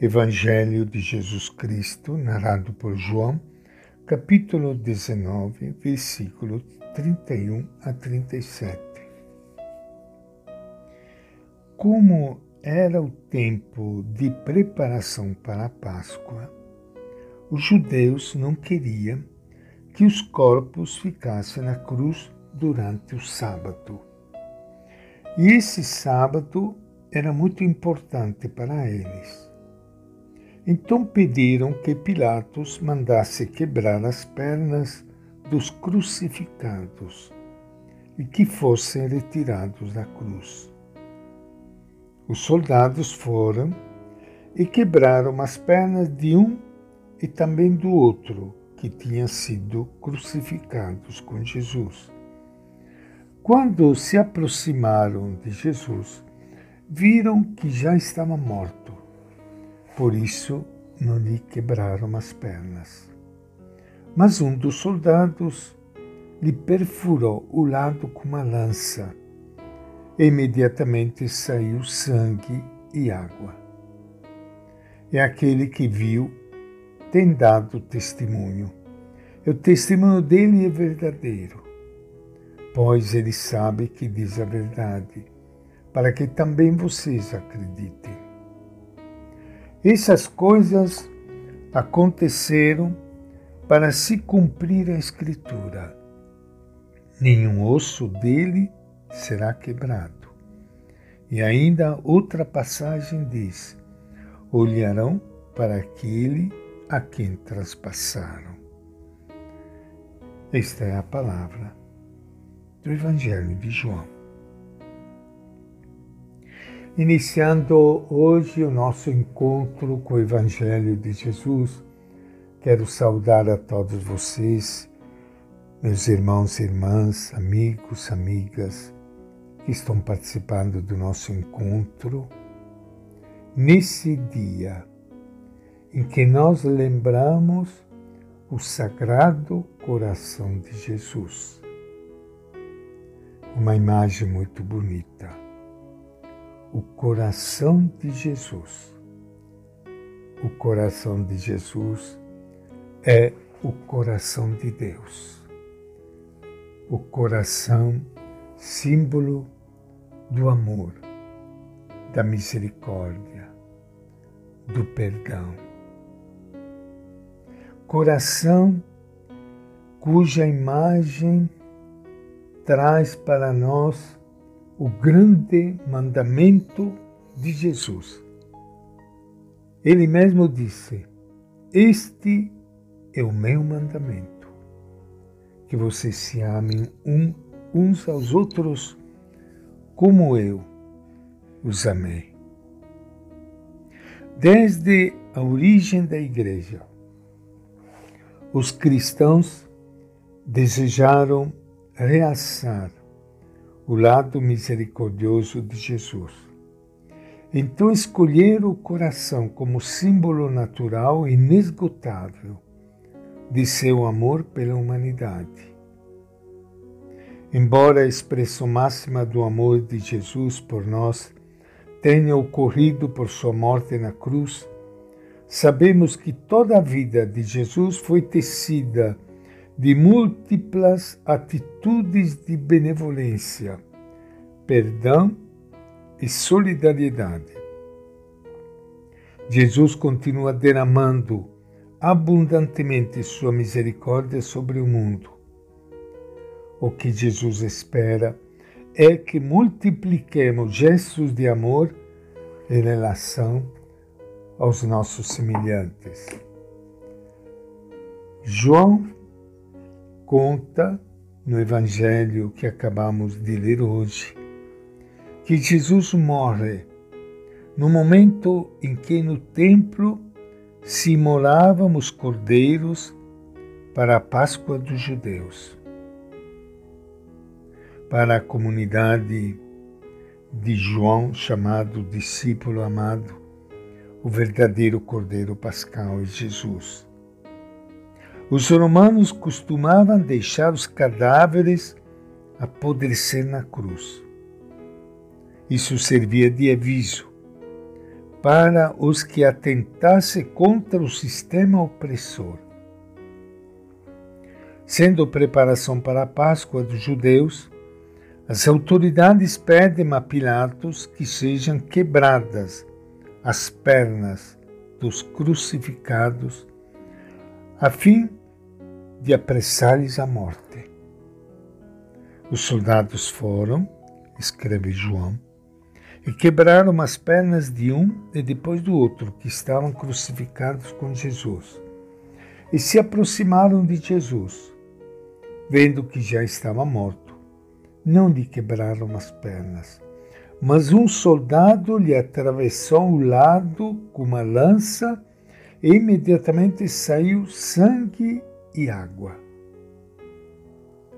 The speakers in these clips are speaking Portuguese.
Evangelho de Jesus Cristo, narrado por João, capítulo 19, versículo 31 a 37. Como era o tempo de preparação para a Páscoa, os judeus não queriam que os corpos ficassem na cruz durante o sábado. E esse sábado era muito importante para eles então pediram que Pilatos mandasse quebrar as pernas dos crucificados e que fossem retirados da cruz. Os soldados foram e quebraram as pernas de um e também do outro que tinham sido crucificados com Jesus. Quando se aproximaram de Jesus, viram que já estava morto por isso não lhe quebraram as pernas. Mas um dos soldados lhe perfurou o lado com uma lança. E imediatamente saiu sangue e água. E aquele que viu tem dado testemunho. E o testemunho dele é verdadeiro, pois ele sabe que diz a verdade, para que também vocês acreditem. Essas coisas aconteceram para se cumprir a Escritura. Nenhum osso dele será quebrado. E ainda outra passagem diz: olharão para aquele a quem traspassaram. Esta é a palavra do Evangelho de João. Iniciando hoje o nosso encontro com o Evangelho de Jesus, quero saudar a todos vocês, meus irmãos e irmãs, amigos, amigas que estão participando do nosso encontro, nesse dia em que nós lembramos o Sagrado Coração de Jesus. Uma imagem muito bonita o coração de Jesus. O coração de Jesus é o coração de Deus. O coração, símbolo do amor, da misericórdia, do perdão. Coração cuja imagem traz para nós o grande mandamento de Jesus. Ele mesmo disse: Este é o meu mandamento, que vocês se amem um, uns aos outros como eu os amei. Desde a origem da igreja, os cristãos desejaram realçar o lado misericordioso de Jesus. Então escolher o coração como símbolo natural e inesgotável de seu amor pela humanidade. Embora a expressão máxima do amor de Jesus por nós tenha ocorrido por sua morte na cruz, sabemos que toda a vida de Jesus foi tecida de múltiplas atitudes de benevolência, perdão e solidariedade. Jesus continua derramando abundantemente sua misericórdia sobre o mundo. O que Jesus espera é que multipliquemos gestos de amor em relação aos nossos semelhantes. João conta no Evangelho que acabamos de ler hoje que Jesus morre no momento em que no templo se imoravam os cordeiros para a Páscoa dos judeus. Para a comunidade de João, chamado discípulo amado, o verdadeiro Cordeiro Pascal é Jesus. Os romanos costumavam deixar os cadáveres apodrecer na cruz. Isso servia de aviso para os que atentassem contra o sistema opressor. Sendo preparação para a Páscoa dos judeus, as autoridades pedem a Pilatos que sejam quebradas as pernas dos crucificados, a fim de apressar-lhes a morte. Os soldados foram, escreve João, e quebraram as pernas de um e depois do outro que estavam crucificados com Jesus. E se aproximaram de Jesus, vendo que já estava morto. Não lhe quebraram as pernas, mas um soldado lhe atravessou o lado com uma lança e imediatamente saiu sangue e água.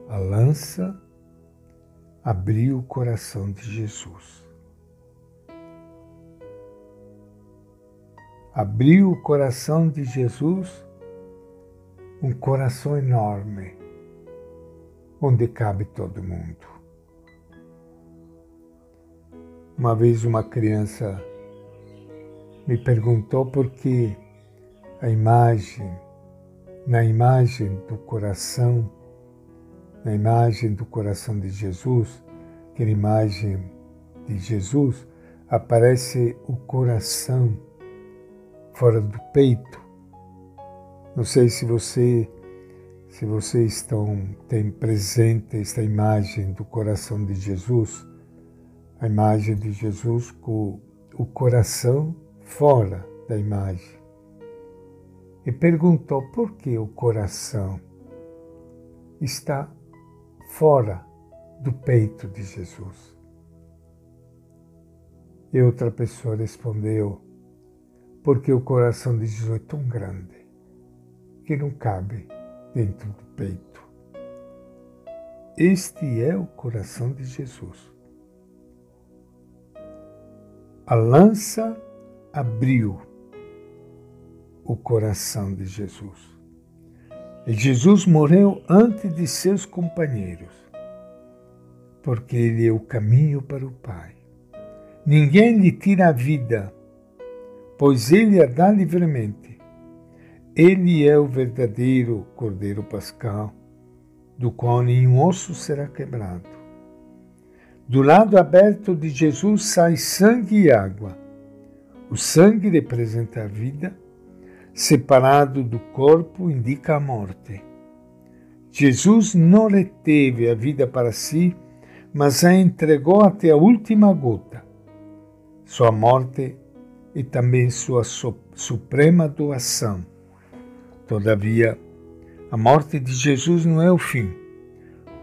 A lança abriu o coração de Jesus. abriu o coração de Jesus, um coração enorme, onde cabe todo mundo. Uma vez uma criança me perguntou por que a imagem, na imagem do coração, na imagem do coração de Jesus, aquela imagem de Jesus, aparece o coração fora do peito. Não sei se você se vocês estão tem presente esta imagem do coração de Jesus, a imagem de Jesus com o coração fora da imagem. E perguntou por que o coração está fora do peito de Jesus. E outra pessoa respondeu: porque o coração de Jesus é tão grande que não cabe dentro do peito. Este é o coração de Jesus. A lança abriu o coração de Jesus. E Jesus morreu antes de seus companheiros, porque ele é o caminho para o Pai. Ninguém lhe tira a vida pois ele a dá livremente. Ele é o verdadeiro Cordeiro Pascal, do qual nenhum osso será quebrado. Do lado aberto de Jesus sai sangue e água. O sangue representa a vida, separado do corpo indica a morte. Jesus não reteve a vida para si, mas a entregou até a última gota. Sua morte e também sua suprema doação. Todavia, a morte de Jesus não é o fim,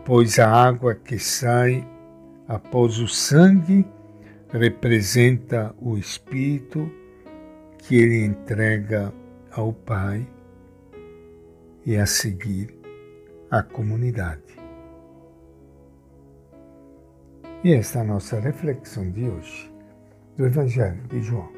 pois a água que sai após o sangue representa o Espírito que ele entrega ao Pai e a seguir à comunidade. E esta é a nossa reflexão de hoje do Evangelho de João.